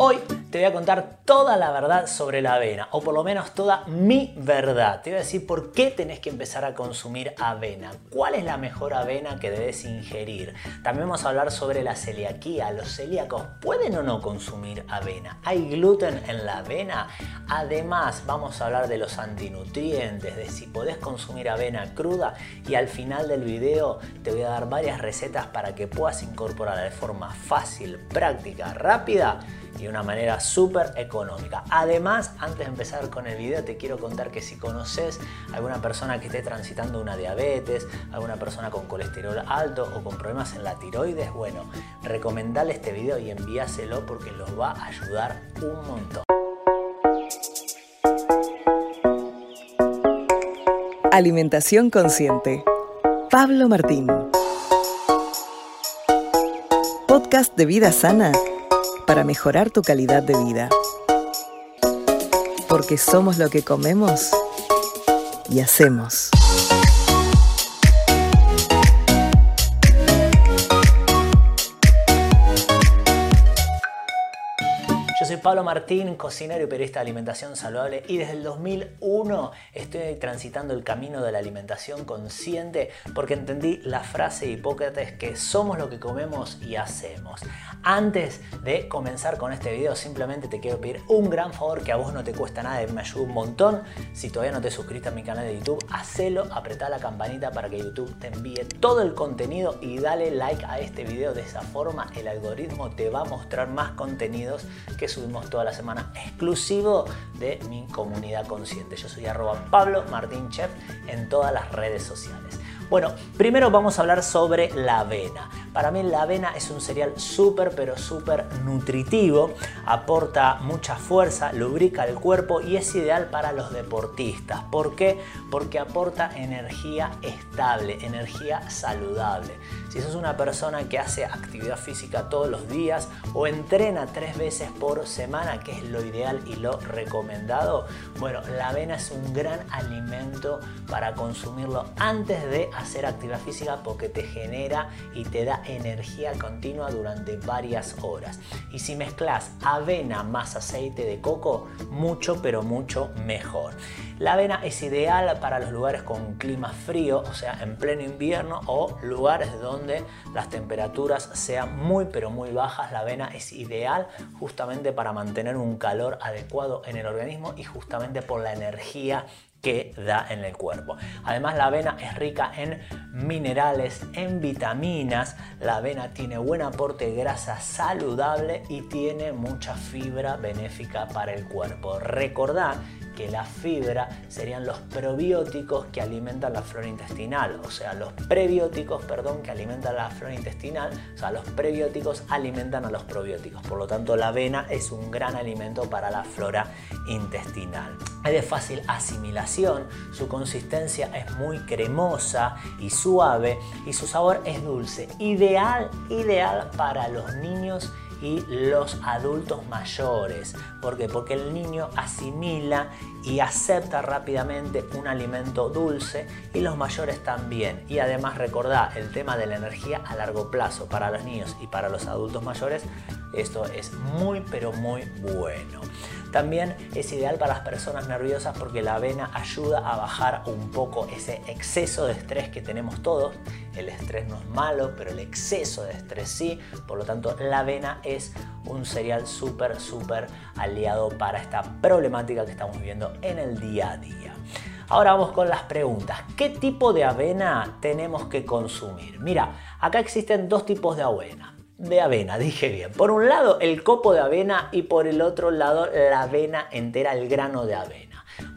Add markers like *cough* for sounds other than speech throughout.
Hoy te voy a contar toda la verdad sobre la avena, o por lo menos toda mi verdad. Te voy a decir por qué tenés que empezar a consumir avena, cuál es la mejor avena que debes ingerir. También vamos a hablar sobre la celiaquía. ¿Los celíacos pueden o no consumir avena? ¿Hay gluten en la avena? Además, vamos a hablar de los antinutrientes, de si podés consumir avena cruda y al final del video te voy a dar varias recetas para que puedas incorporarla de forma fácil, práctica, rápida y de una manera súper económica. Además, antes de empezar con el video, te quiero contar que si conoces alguna persona que esté transitando una diabetes, alguna persona con colesterol alto o con problemas en la tiroides, bueno, recomendale este video y envíaselo porque los va a ayudar un montón. Alimentación consciente. Pablo Martín. Podcast de vida sana para mejorar tu calidad de vida. Porque somos lo que comemos y hacemos. Soy Pablo Martín, cocinero y periodista de alimentación saludable y desde el 2001 estoy transitando el camino de la alimentación consciente porque entendí la frase de Hipócrates que somos lo que comemos y hacemos. Antes de comenzar con este video simplemente te quiero pedir un gran favor que a vos no te cuesta nada y me ayuda un montón. Si todavía no te suscribiste a mi canal de YouTube, hacelo, apretá la campanita para que YouTube te envíe todo el contenido y dale like a este video. De esa forma el algoritmo te va a mostrar más contenidos que su toda la semana exclusivo de mi comunidad consciente. Yo soy arroba Pablo Martín Chef en todas las redes sociales. Bueno, primero vamos a hablar sobre la avena. Para mí la avena es un cereal súper pero súper nutritivo, aporta mucha fuerza, lubrica el cuerpo y es ideal para los deportistas. ¿Por qué? Porque aporta energía estable, energía saludable. Si sos una persona que hace actividad física todos los días o entrena tres veces por semana, que es lo ideal y lo recomendado, bueno, la avena es un gran alimento para consumirlo antes de hacer actividad física porque te genera y te da energía continua durante varias horas. Y si mezclas avena más aceite de coco, mucho pero mucho mejor. La avena es ideal para los lugares con clima frío, o sea, en pleno invierno o lugares donde las temperaturas sean muy pero muy bajas. La avena es ideal justamente para mantener un calor adecuado en el organismo y justamente por la energía que da en el cuerpo. Además la avena es rica en minerales, en vitaminas, la avena tiene buen aporte de grasa saludable y tiene mucha fibra benéfica para el cuerpo. Recordad que la fibra serían los probióticos que alimentan la flora intestinal, o sea, los prebióticos, perdón, que alimentan la flora intestinal, o sea, los prebióticos alimentan a los probióticos. Por lo tanto, la avena es un gran alimento para la flora intestinal. Es de fácil asimilación, su consistencia es muy cremosa y suave y su sabor es dulce. Ideal, ideal para los niños los adultos mayores. ¿Por qué? Porque el niño asimila y acepta rápidamente un alimento dulce y los mayores también. Y además recordá el tema de la energía a largo plazo para los niños y para los adultos mayores. Esto es muy pero muy bueno. También es ideal para las personas nerviosas porque la avena ayuda a bajar un poco ese exceso de estrés que tenemos todos. El estrés no es malo, pero el exceso de estrés sí. Por lo tanto, la avena es un cereal súper, súper aliado para esta problemática que estamos viviendo en el día a día. Ahora vamos con las preguntas. ¿Qué tipo de avena tenemos que consumir? Mira, acá existen dos tipos de avena de avena, *laughs* dije bien. Por un lado el copo de avena y por el otro lado la avena entera, el grano de avena.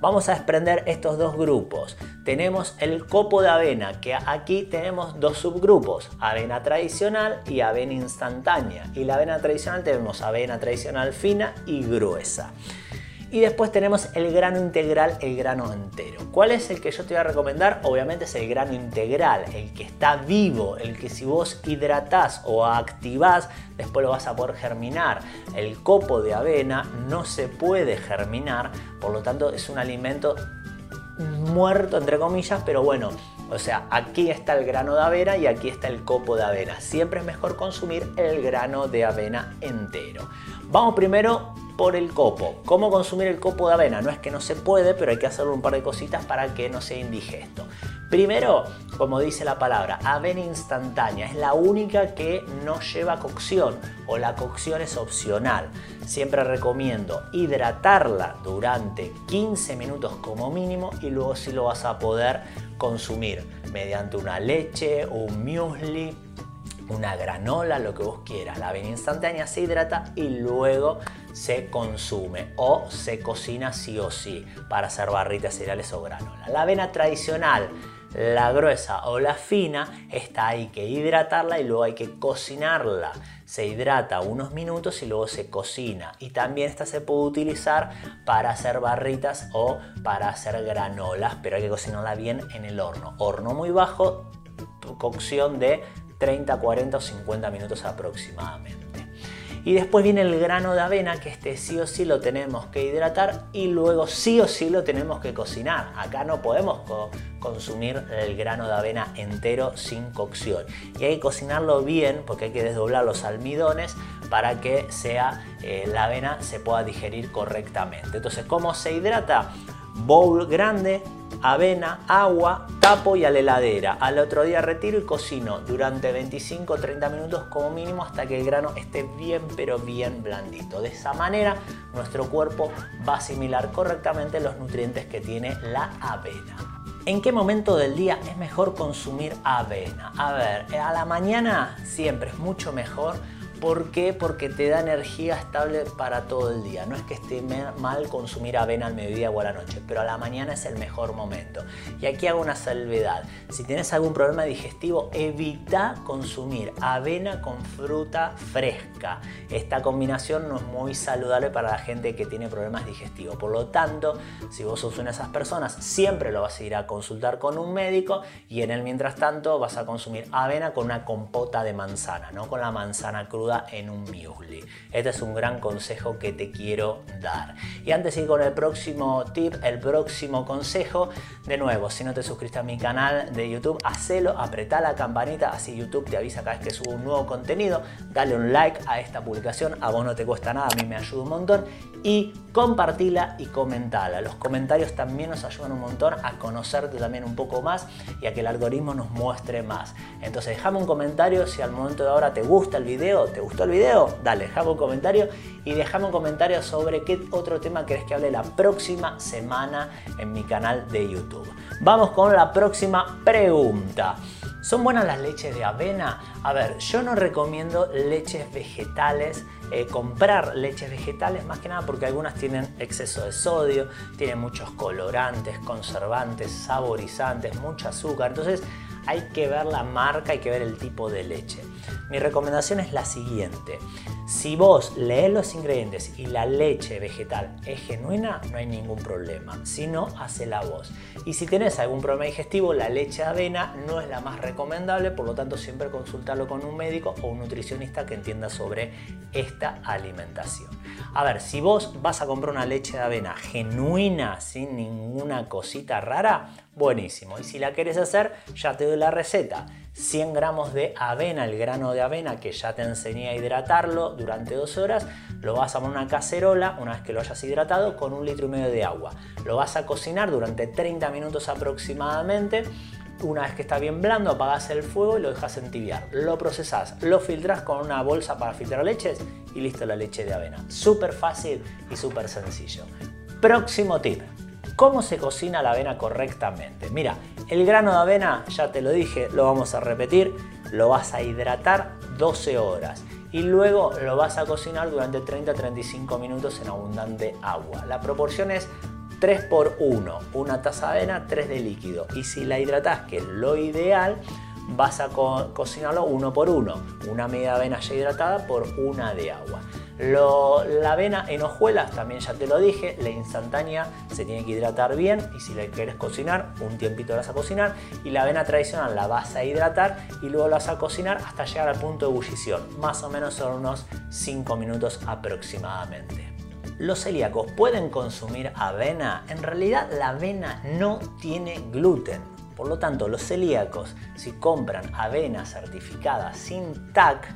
Vamos a desprender estos dos grupos. Tenemos el copo de avena, que aquí tenemos dos subgrupos, avena tradicional y avena instantánea. Y la avena tradicional tenemos avena tradicional fina y gruesa. Y después tenemos el grano integral, el grano entero. ¿Cuál es el que yo te voy a recomendar? Obviamente es el grano integral, el que está vivo, el que si vos hidratás o activás, después lo vas a poder germinar. El copo de avena no se puede germinar, por lo tanto es un alimento muerto entre comillas, pero bueno, o sea, aquí está el grano de avena y aquí está el copo de avena. Siempre es mejor consumir el grano de avena entero. Vamos primero por el copo. ¿Cómo consumir el copo de avena? No es que no se puede, pero hay que hacerle un par de cositas para que no sea indigesto. Primero, como dice la palabra, avena instantánea. Es la única que no lleva cocción o la cocción es opcional. Siempre recomiendo hidratarla durante 15 minutos como mínimo y luego sí lo vas a poder consumir mediante una leche, un muesli, una granola, lo que vos quieras. La avena instantánea se hidrata y luego se consume o se cocina sí o sí para hacer barritas cereales o granola. La avena tradicional la gruesa o la fina, esta hay que hidratarla y luego hay que cocinarla. Se hidrata unos minutos y luego se cocina. Y también esta se puede utilizar para hacer barritas o para hacer granolas, pero hay que cocinarla bien en el horno. Horno muy bajo, cocción de 30, 40 o 50 minutos aproximadamente. Y después viene el grano de avena, que este sí o sí lo tenemos que hidratar y luego sí o sí lo tenemos que cocinar. Acá no podemos consumir el grano de avena entero sin cocción. Y hay que cocinarlo bien porque hay que desdoblar los almidones para que sea eh, la avena se pueda digerir correctamente. Entonces, ¿cómo se hidrata? Bowl grande, avena, agua, tapo y a la heladera. Al otro día retiro y cocino durante 25-30 minutos como mínimo hasta que el grano esté bien pero bien blandito. De esa manera nuestro cuerpo va a asimilar correctamente los nutrientes que tiene la avena. ¿En qué momento del día es mejor consumir avena? A ver, a la mañana siempre es mucho mejor ¿Por qué? Porque te da energía estable para todo el día. No es que esté mal consumir avena al mediodía o a la noche, pero a la mañana es el mejor momento. Y aquí hago una salvedad. Si tienes algún problema digestivo, evita consumir avena con fruta fresca. Esta combinación no es muy saludable para la gente que tiene problemas digestivos. Por lo tanto, si vos sos una de esas personas, siempre lo vas a ir a consultar con un médico y en el mientras tanto vas a consumir avena con una compota de manzana, no con la manzana cruda en un muesli. Este es un gran consejo que te quiero dar. Y antes de ir con el próximo tip, el próximo consejo, de nuevo, si no te suscribiste a mi canal de YouTube, hacelo, apretá la campanita, así YouTube te avisa cada vez que subo un nuevo contenido, dale un like a esta publicación, a vos no te cuesta nada, a mí me ayuda un montón y compartila y comentala. Los comentarios también nos ayudan un montón a conocerte también un poco más y a que el algoritmo nos muestre más. Entonces déjame un comentario si al momento de ahora te gusta el video, te gustó el video, dale, déjame un comentario y déjame un comentario sobre qué otro tema querés que hable la próxima semana en mi canal de YouTube. Vamos con la próxima pregunta. ¿Son buenas las leches de avena? A ver, yo no recomiendo leches vegetales, eh, comprar leches vegetales más que nada porque algunas tienen exceso de sodio, tienen muchos colorantes, conservantes, saborizantes, mucho azúcar. Entonces hay que ver la marca, hay que ver el tipo de leche. Mi recomendación es la siguiente. Si vos lees los ingredientes y la leche vegetal es genuina, no hay ningún problema. Si no, la voz. Y si tenés algún problema digestivo, la leche de avena no es la más recomendable, por lo tanto siempre consultarlo con un médico o un nutricionista que entienda sobre esta alimentación. A ver, si vos vas a comprar una leche de avena genuina, sin ninguna cosita rara, buenísimo. Y si la querés hacer, ya te doy la receta. 100 gramos de avena, el grano de avena que ya te enseñé a hidratarlo durante dos horas, lo vas a poner en una cacerola una vez que lo hayas hidratado con un litro y medio de agua. Lo vas a cocinar durante 30 minutos aproximadamente. Una vez que está bien blando, apagas el fuego y lo dejas entibiar. Lo procesas, lo filtras con una bolsa para filtrar leches y listo la leche de avena. Súper fácil y súper sencillo. Próximo tip. ¿Cómo se cocina la avena correctamente? Mira, el grano de avena, ya te lo dije, lo vamos a repetir, lo vas a hidratar 12 horas y luego lo vas a cocinar durante 30-35 minutos en abundante agua. La proporción es 3 por 1, una taza de avena, 3 de líquido. Y si la hidratas, que es lo ideal, vas a cocinarlo uno por uno. Una media avena ya hidratada por una de agua. La avena en hojuelas, también ya te lo dije, la instantánea se tiene que hidratar bien y si la quieres cocinar, un tiempito la vas a cocinar. Y la avena tradicional la vas a hidratar y luego la vas a cocinar hasta llegar al punto de ebullición. Más o menos son unos 5 minutos aproximadamente. ¿Los celíacos pueden consumir avena? En realidad la avena no tiene gluten. Por lo tanto, los celíacos, si compran avena certificada sin TAC,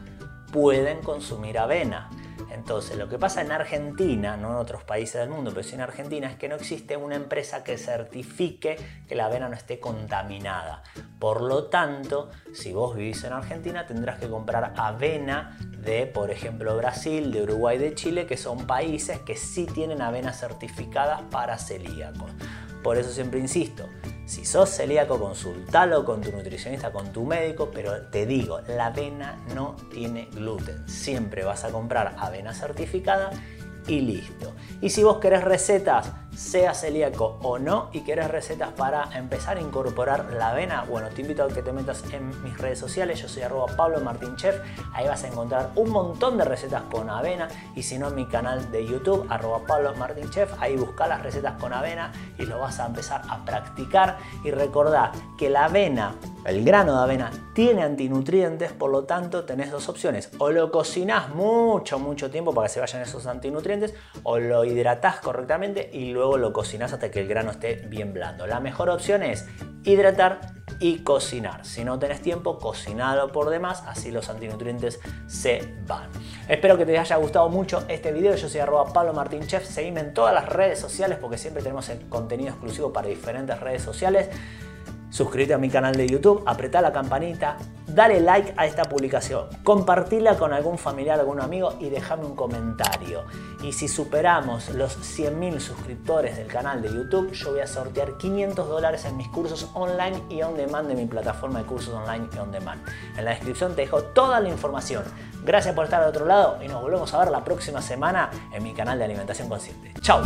pueden consumir avena. Entonces, lo que pasa en Argentina, no en otros países del mundo, pero sí en Argentina, es que no existe una empresa que certifique que la avena no esté contaminada. Por lo tanto, si vos vivís en Argentina, tendrás que comprar avena de, por ejemplo, Brasil, de Uruguay, de Chile, que son países que sí tienen avenas certificadas para celíacos. Por eso siempre insisto, si sos celíaco, consultalo con tu nutricionista, con tu médico, pero te digo, la avena no tiene gluten. Siempre vas a comprar avena certificada y listo. Y si vos querés recetas, sea celíaco o no, y querés recetas para empezar a incorporar la avena, bueno, te invito a que te metas en mis redes sociales. Yo soy arroba Pablo Martín Chef. Ahí vas a encontrar un montón de recetas con avena. Y si no, en mi canal de YouTube, arroba Pablo Martín Chef, ahí busca las recetas con avena y lo vas a empezar a practicar. Y recordá que la avena el grano de avena tiene antinutrientes, por lo tanto tenés dos opciones. O lo cocinás mucho, mucho tiempo para que se vayan esos antinutrientes, o lo hidratás correctamente y luego lo cocinás hasta que el grano esté bien blando. La mejor opción es hidratar y cocinar. Si no tenés tiempo, cocinalo por demás, así los antinutrientes se van. Espero que te haya gustado mucho este video. Yo soy arroba Pablo Martín Chef. Seguime en todas las redes sociales porque siempre tenemos contenido exclusivo para diferentes redes sociales suscríbete a mi canal de YouTube, apretá la campanita, dale like a esta publicación, compartila con algún familiar, algún amigo y déjame un comentario. Y si superamos los 100.000 suscriptores del canal de YouTube, yo voy a sortear 500 dólares en mis cursos online y on demand de mi plataforma de cursos online y on demand. En la descripción te dejo toda la información. Gracias por estar al otro lado y nos volvemos a ver la próxima semana en mi canal de Alimentación Consciente. ¡Chao!